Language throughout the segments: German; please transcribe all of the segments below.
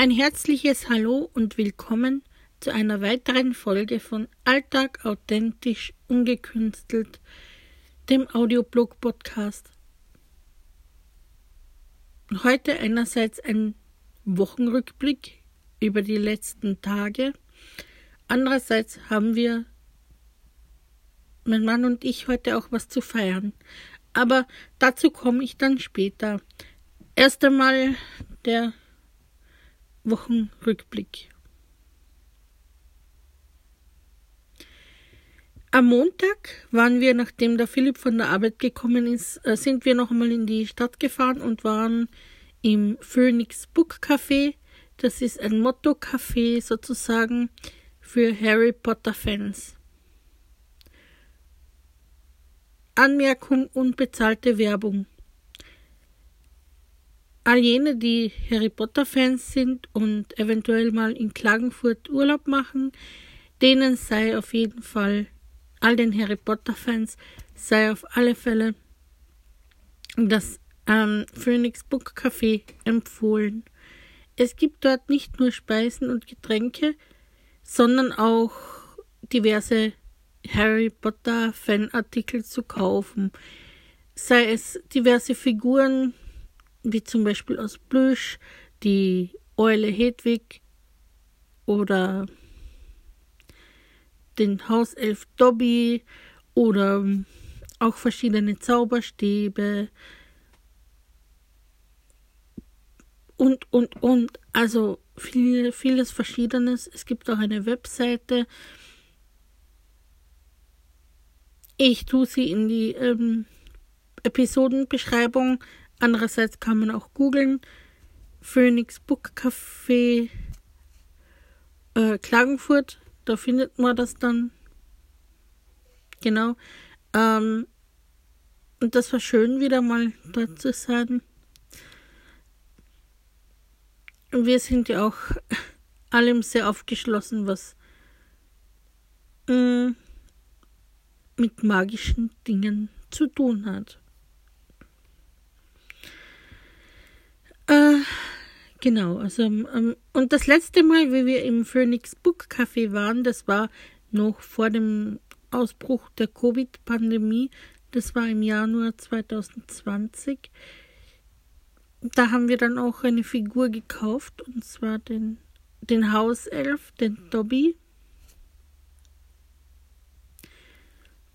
Ein herzliches Hallo und willkommen zu einer weiteren Folge von Alltag authentisch ungekünstelt, dem Audioblog Podcast. Heute einerseits ein Wochenrückblick über die letzten Tage. Andererseits haben wir, mein Mann und ich, heute auch was zu feiern. Aber dazu komme ich dann später. Erst einmal der Wochenrückblick. Am Montag waren wir, nachdem der Philipp von der Arbeit gekommen ist, äh, sind wir noch einmal in die Stadt gefahren und waren im Phoenix Book Café. Das ist ein Motto-Café sozusagen für Harry Potter Fans. Anmerkung unbezahlte Werbung. All jene, die Harry Potter Fans sind und eventuell mal in Klagenfurt Urlaub machen, denen sei auf jeden Fall, all den Harry Potter Fans, sei auf alle Fälle das ähm, Phoenix Book Café empfohlen. Es gibt dort nicht nur Speisen und Getränke, sondern auch diverse Harry Potter Fanartikel zu kaufen. Sei es diverse Figuren, wie zum Beispiel aus Plüsch, die Eule Hedwig oder den Hauself Dobby oder auch verschiedene Zauberstäbe und, und, und. Also viel, vieles Verschiedenes. Es gibt auch eine Webseite. Ich tue sie in die ähm, Episodenbeschreibung Andererseits kann man auch googeln. Phoenix Book Café äh, Klagenfurt. Da findet man das dann. Genau. Ähm, und das war schön, wieder mal dort zu sein. Und wir sind ja auch allem sehr aufgeschlossen, was mm, mit magischen Dingen zu tun hat. Äh, genau, also ähm, und das letzte Mal, wie wir im Phoenix Book Café waren, das war noch vor dem Ausbruch der Covid-Pandemie. Das war im Januar 2020. Da haben wir dann auch eine Figur gekauft, und zwar den, den Hauself, den Dobby.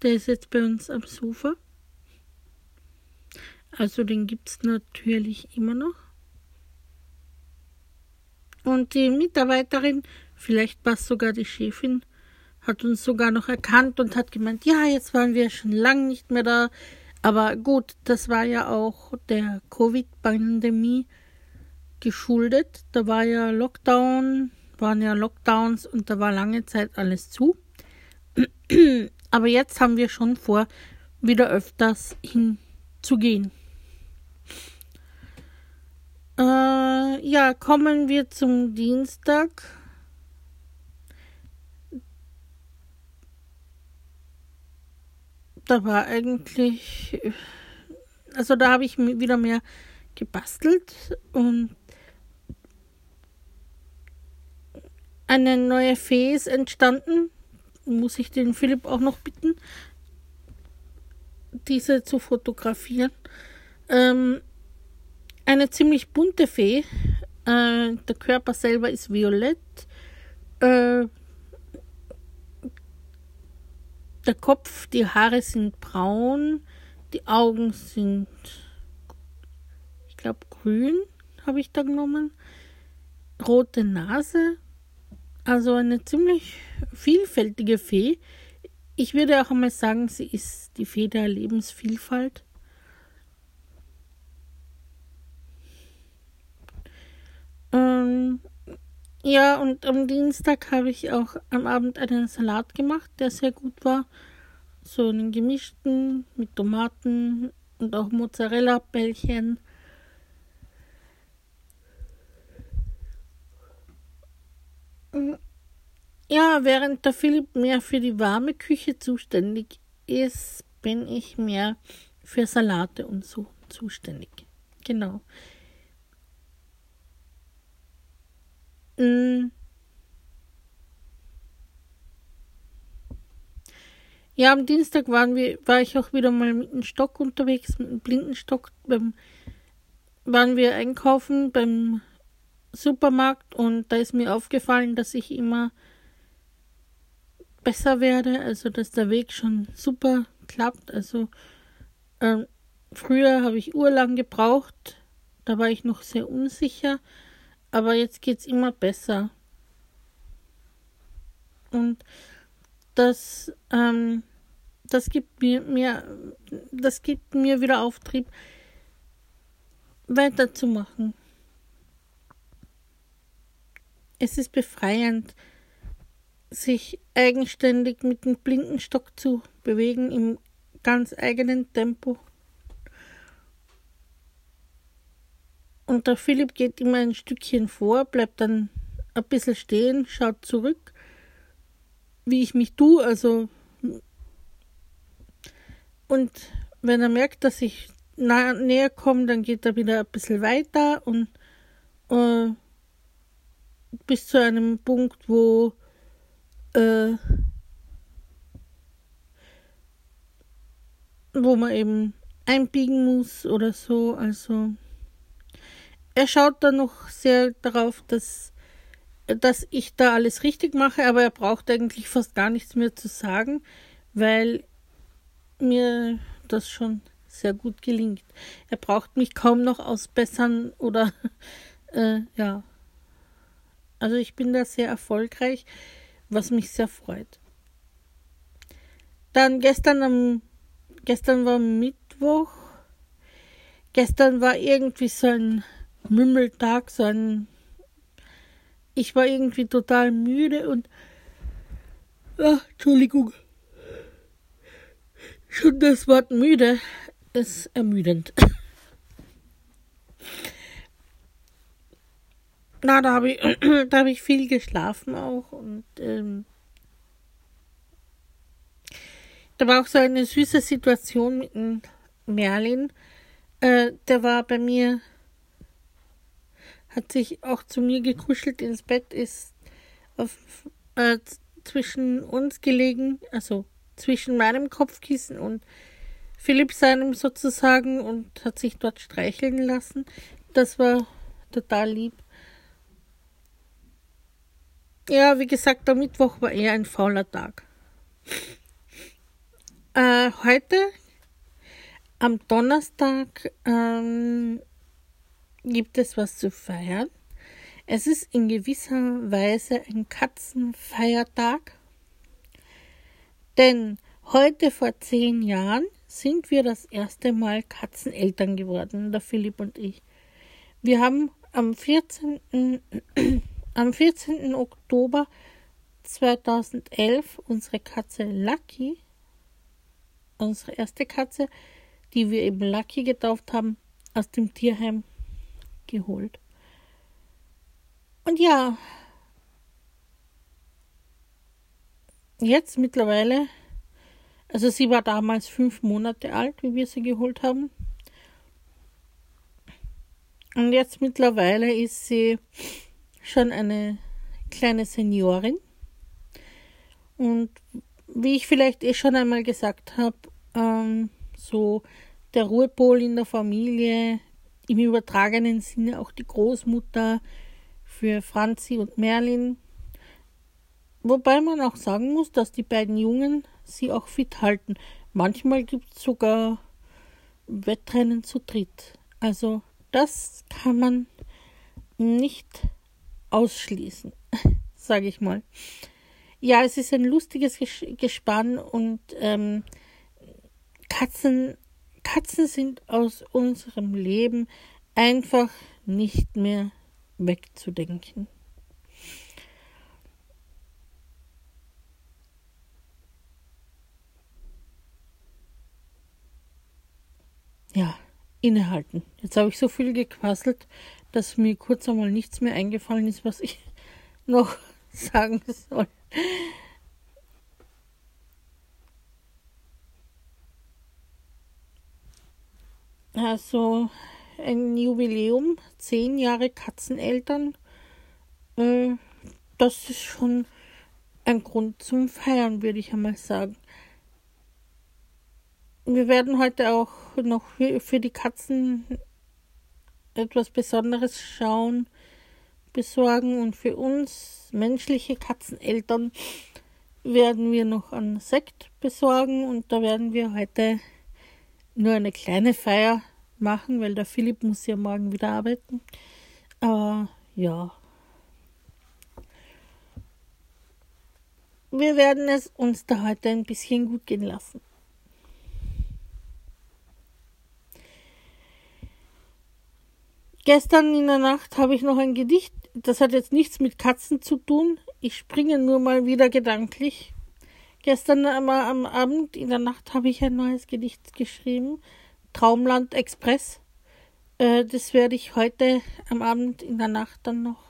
Der ist jetzt bei uns am Sofa. Also den gibt es natürlich immer noch. Und die Mitarbeiterin, vielleicht war es sogar die Chefin, hat uns sogar noch erkannt und hat gemeint, ja, jetzt waren wir schon lange nicht mehr da. Aber gut, das war ja auch der Covid-Pandemie geschuldet. Da war ja Lockdown, waren ja Lockdowns und da war lange Zeit alles zu. Aber jetzt haben wir schon vor, wieder öfters hinzugehen. Äh, ja, kommen wir zum Dienstag. Da war eigentlich, also da habe ich wieder mehr gebastelt und eine neue Fee ist entstanden. Muss ich den Philipp auch noch bitten, diese zu fotografieren. Ähm, eine ziemlich bunte Fee. Äh, der Körper selber ist violett. Äh, der Kopf, die Haare sind braun. Die Augen sind, ich glaube, grün habe ich da genommen. Rote Nase. Also eine ziemlich vielfältige Fee. Ich würde auch einmal sagen, sie ist die Fee der Lebensvielfalt. Ähm, ja, und am Dienstag habe ich auch am Abend einen Salat gemacht, der sehr gut war. So einen gemischten mit Tomaten und auch Mozzarella-Bällchen. Ja, während der Philipp mehr für die warme Küche zuständig ist, bin ich mehr für Salate und so zuständig. Genau. Mm. Ja, am Dienstag waren wir, war ich auch wieder mal mit einem Stock unterwegs, mit einem Blindenstock. Beim, waren wir einkaufen beim Supermarkt und da ist mir aufgefallen, dass ich immer besser werde, also dass der Weg schon super klappt. Also ähm, früher habe ich urlang gebraucht, da war ich noch sehr unsicher aber jetzt geht es immer besser. Und das, ähm, das gibt mir, mir, das gibt mir wieder Auftrieb, weiterzumachen. Es ist befreiend, sich eigenständig mit dem Blindenstock zu bewegen im ganz eigenen Tempo. Und der Philipp geht immer ein Stückchen vor, bleibt dann ein bisschen stehen, schaut zurück, wie ich mich tue, also und wenn er merkt, dass ich nah, näher komme, dann geht er wieder ein bisschen weiter und äh, bis zu einem Punkt, wo äh, wo man eben einbiegen muss oder so. Also er schaut dann noch sehr darauf, dass, dass ich da alles richtig mache, aber er braucht eigentlich fast gar nichts mehr zu sagen, weil mir das schon sehr gut gelingt. Er braucht mich kaum noch ausbessern oder äh, ja. Also ich bin da sehr erfolgreich, was mich sehr freut. Dann gestern am gestern war Mittwoch. Gestern war irgendwie so ein Mümmeltag, so ein ich war irgendwie total müde und ach, Entschuldigung. Schon das Wort müde ist ermüdend. Na, da habe ich, hab ich viel geschlafen auch und ähm, da war auch so eine süße Situation mit dem Merlin. Äh, der war bei mir, hat sich auch zu mir gekuschelt ins Bett, ist auf, äh, zwischen uns gelegen, also zwischen meinem Kopfkissen und Philipp seinem sozusagen und hat sich dort streicheln lassen. Das war total lieb. Ja, wie gesagt, der Mittwoch war eher ein fauler Tag. Äh, heute, am Donnerstag, ähm, gibt es was zu feiern. Es ist in gewisser Weise ein Katzenfeiertag, denn heute vor zehn Jahren sind wir das erste Mal Katzeneltern geworden, der Philipp und ich. Wir haben am 14. Am 14. Oktober 2011 unsere Katze Lucky, unsere erste Katze, die wir eben Lucky getauft haben, aus dem Tierheim geholt. Und ja, jetzt mittlerweile, also sie war damals fünf Monate alt, wie wir sie geholt haben. Und jetzt mittlerweile ist sie schon eine kleine Seniorin. Und wie ich vielleicht eh schon einmal gesagt habe, ähm, so der Ruhepol in der Familie, im übertragenen Sinne auch die Großmutter für Franzi und Merlin. Wobei man auch sagen muss, dass die beiden Jungen sie auch fit halten. Manchmal gibt es sogar Wettrennen zu dritt. Also das kann man nicht ausschließen, sage ich mal. Ja, es ist ein lustiges Gespann und ähm, Katzen, Katzen sind aus unserem Leben einfach nicht mehr wegzudenken. Ja, innehalten. Jetzt habe ich so viel gequasselt, dass mir kurz einmal nichts mehr eingefallen ist, was ich noch sagen soll. Also ein Jubiläum, zehn Jahre Katzeneltern, äh, das ist schon ein Grund zum Feiern, würde ich einmal sagen. wir werden heute auch noch für die Katzen etwas Besonderes schauen, besorgen. Und für uns menschliche Katzeneltern werden wir noch einen Sekt besorgen. Und da werden wir heute nur eine kleine Feier machen, weil der Philipp muss ja morgen wieder arbeiten. Aber ja. Wir werden es uns da heute ein bisschen gut gehen lassen. Gestern in der Nacht habe ich noch ein Gedicht, das hat jetzt nichts mit Katzen zu tun. Ich springe nur mal wieder gedanklich. Gestern am, am Abend in der Nacht habe ich ein neues Gedicht geschrieben. Traumland Express. Äh, das werde ich heute am Abend in der Nacht dann noch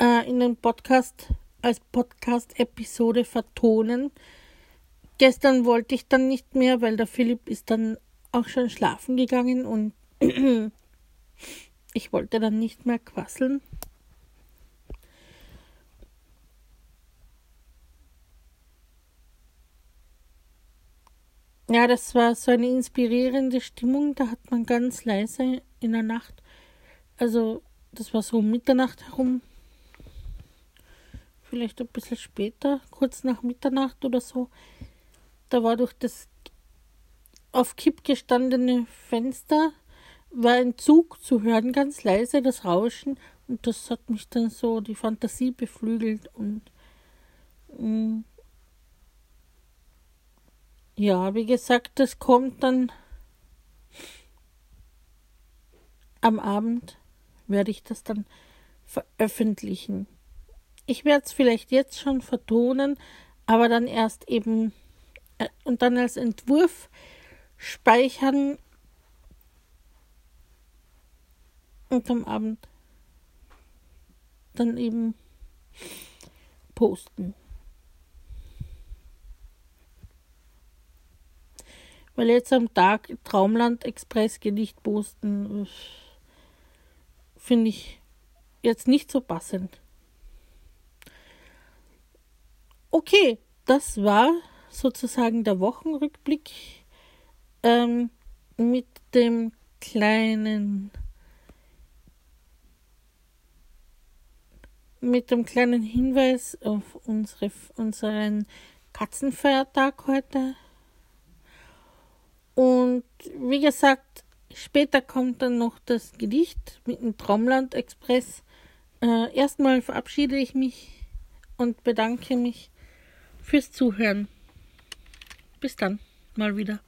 äh, in den Podcast als Podcast-Episode vertonen. Gestern wollte ich dann nicht mehr, weil der Philipp ist dann auch schon schlafen gegangen und Ich wollte dann nicht mehr quasseln. Ja, das war so eine inspirierende Stimmung. Da hat man ganz leise in der Nacht, also das war so um Mitternacht herum, vielleicht ein bisschen später, kurz nach Mitternacht oder so. Da war durch das auf Kipp gestandene Fenster war ein Zug zu hören, ganz leise, das Rauschen. Und das hat mich dann so die Fantasie beflügelt und mh, mm, ja, wie gesagt, das kommt dann am Abend, werde ich das dann veröffentlichen. Ich werde es vielleicht jetzt schon vertonen, aber dann erst eben äh, und dann als Entwurf speichern und am Abend dann eben posten. Weil jetzt am Tag Traumland Express Gedicht posten, finde ich jetzt nicht so passend. Okay, das war sozusagen der Wochenrückblick ähm, mit dem kleinen mit dem kleinen Hinweis auf unsere, unseren Katzenfeiertag heute. Und wie gesagt, später kommt dann noch das Gedicht mit dem Traumland Express. Äh, erstmal verabschiede ich mich und bedanke mich fürs Zuhören. Bis dann, mal wieder.